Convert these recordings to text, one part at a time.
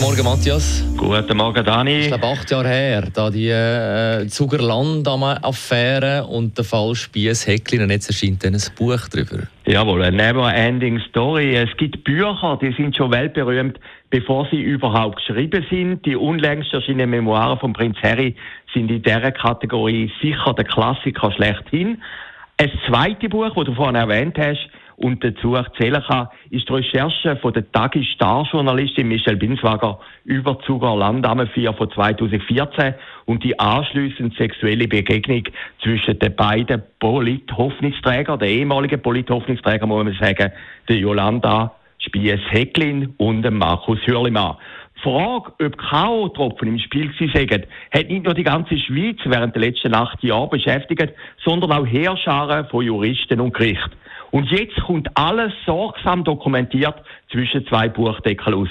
Guten Morgen, Matthias. Guten Morgen, Dani. Ich glaube, acht Jahre her, da die äh, Zuger Landam-Affäre und der Fall Spiess Häcklin. Und jetzt erscheint dann ein Buch darüber. Jawohl, eine never-ending Story. Es gibt Bücher, die sind schon weltberühmt, bevor sie überhaupt geschrieben sind. Die unlängst erschienenen Memoiren von Prinz Harry sind in dieser Kategorie sicher der Klassiker schlechthin. Ein zweites Buch, das du vorhin erwähnt hast, und dazu erzählen kann, ist die Recherche von der Tagi-Star-Journalistin Michelle Binswager über Zuger Landamme 4 von 2014 und die anschließend sexuelle Begegnung zwischen den beiden Polit-Hoffnungsträgern, der ehemaligen Polit-Hoffnungsträger, muss man sagen, der Jolanda Spies-Hecklin und dem Markus Hürlimann. Die Frage, ob K.O.-Tropfen im Spiel waren, hat nicht nur die ganze Schweiz während der letzten acht Jahre beschäftigt, sondern auch Heerscharen von Juristen und Gerichten. Und jetzt kommt alles sorgsam dokumentiert zwischen zwei Buchdeckeln raus.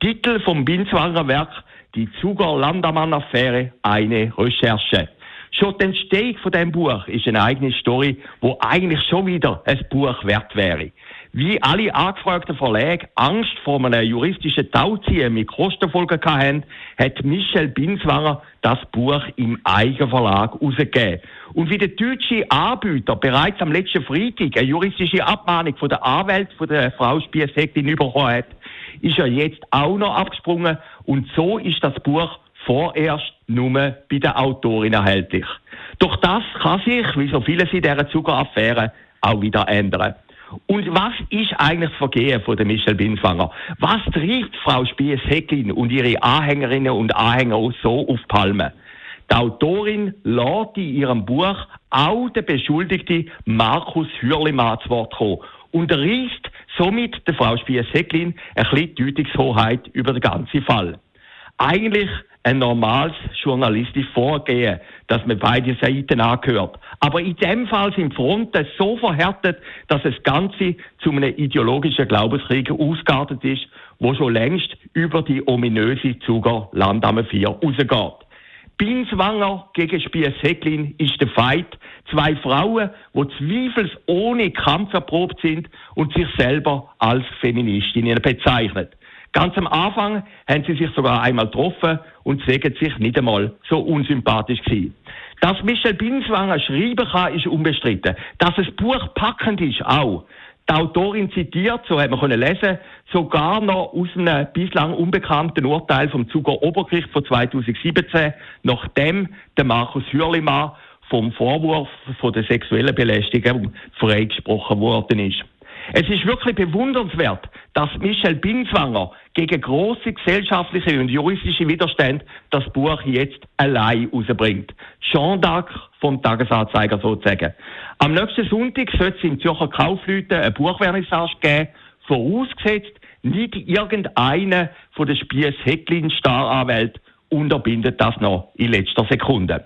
Titel vom Binswanger Werk, die Zuger Landamann-Affäre, eine Recherche. Schon die Entstehung von diesem Buch ist eine eigene Story, wo eigentlich schon wieder ein Buch wert wäre. Wie alle angefragten Verlage Angst vor einem juristischen Tauziehen mit Kostenfolgen hatten, hat Michel Binswanger das Buch im Eigenverlag herausgegeben. Und wie der deutsche Anbieter bereits am letzten Freitag eine juristische Abmahnung von der Anwalt von der Frau Spiesecklin bekommen hat, ist er jetzt auch noch abgesprungen und so ist das Buch vorerst nur bei der Autorin erhältlich. Doch das kann sich, wie so vieles in dieser Zuckeraffäre, auch wieder ändern. Und was ist eigentlich das Vergehen von der Michelle Binswanger? Was trifft Frau Spies-Hecklin und ihre Anhängerinnen und Anhänger so auf Palme? Die Autorin lädt in ihrem Buch auch den Beschuldigten Markus Hürlimann zu Wort kommen und reißt somit der Frau Spies-Hecklin ein bisschen Deutungshoheit über den ganzen Fall. Eigentlich ein normales journalistisches Vorgehen, dass man beide Seiten angehört. Aber in dem Fall sind Fronten so verhärtet, dass das Ganze zu einem ideologischen Glaubenskrieg ausgeartet ist, wo schon längst über die ominöse Zuger Landamme 4 rausgeht. Binswanger gegen Spies Hecklin ist der Fight. Zwei Frauen, die zweifelsohne Kampf erprobt sind und sich selber als Feministinnen bezeichnen. Ganz am Anfang haben sie sich sogar einmal getroffen und sägen sich nicht einmal so unsympathisch gewesen. Dass Michel Binswanger schreiben kann, ist unbestritten. Dass das Buch packend ist, auch. Die Autorin zitiert, so hat man können lesen, sogar noch aus einem bislang unbekannten Urteil vom Zuger Obergericht von 2017, nachdem der Markus Hürlimann vom Vorwurf von der sexuellen Belästigung freigesprochen worden ist. Es ist wirklich bewundernswert, dass Michel Binswanger gegen große gesellschaftliche und juristische Widerstände das Buch jetzt allein rausbringt. Jean d'Arc vom Tagesanzeiger sozusagen. Am nächsten Sonntag soll es im Zürcher Kaufleuten eine Buchvernissage geben, vorausgesetzt, nicht irgendeine von den Spies Hecklin Staranwält unterbindet das noch in letzter Sekunde.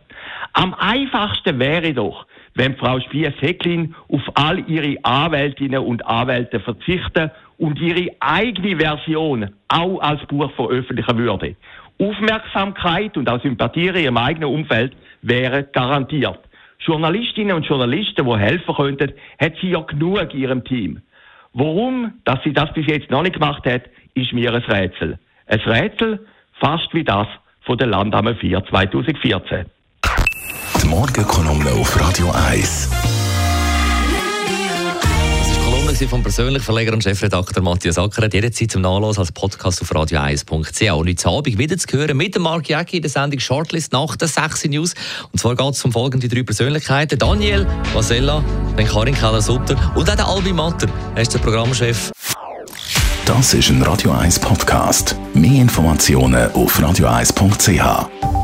Am einfachsten wäre doch, wenn Frau Spies-Hecklin auf all ihre Anwältinnen und Anwälte verzichten und ihre eigene Version auch als Buch veröffentlichen würde. Aufmerksamkeit und auch Sympathie in ihrem eigenen Umfeld wären garantiert. Journalistinnen und Journalisten, die helfen könnten, hat sie ja genug in ihrem Team. Warum, dass sie das bis jetzt noch nicht gemacht hat, ist mir ein Rätsel. Ein Rätsel, fast wie das von der Landamme 4 2014. Die Morgenkolumne auf Radio 1. Kolumne vom persönlichen Verleger und Chefredakteur Matthias Ackeret. Jederzeit zum Nachlesen als Podcast auf radio1.ch. Und heute Abend wieder zu hören mit Mark Jäcki in der Sendung Shortlist nach der 6 News. Und zwar geht es um folgende drei Persönlichkeiten. Daniel Vasella, dann Karin Keller-Sutter und auch der Albi Matter. Er ist der Programmchef. Das ist ein Radio 1 Podcast. Mehr Informationen auf radio1.ch.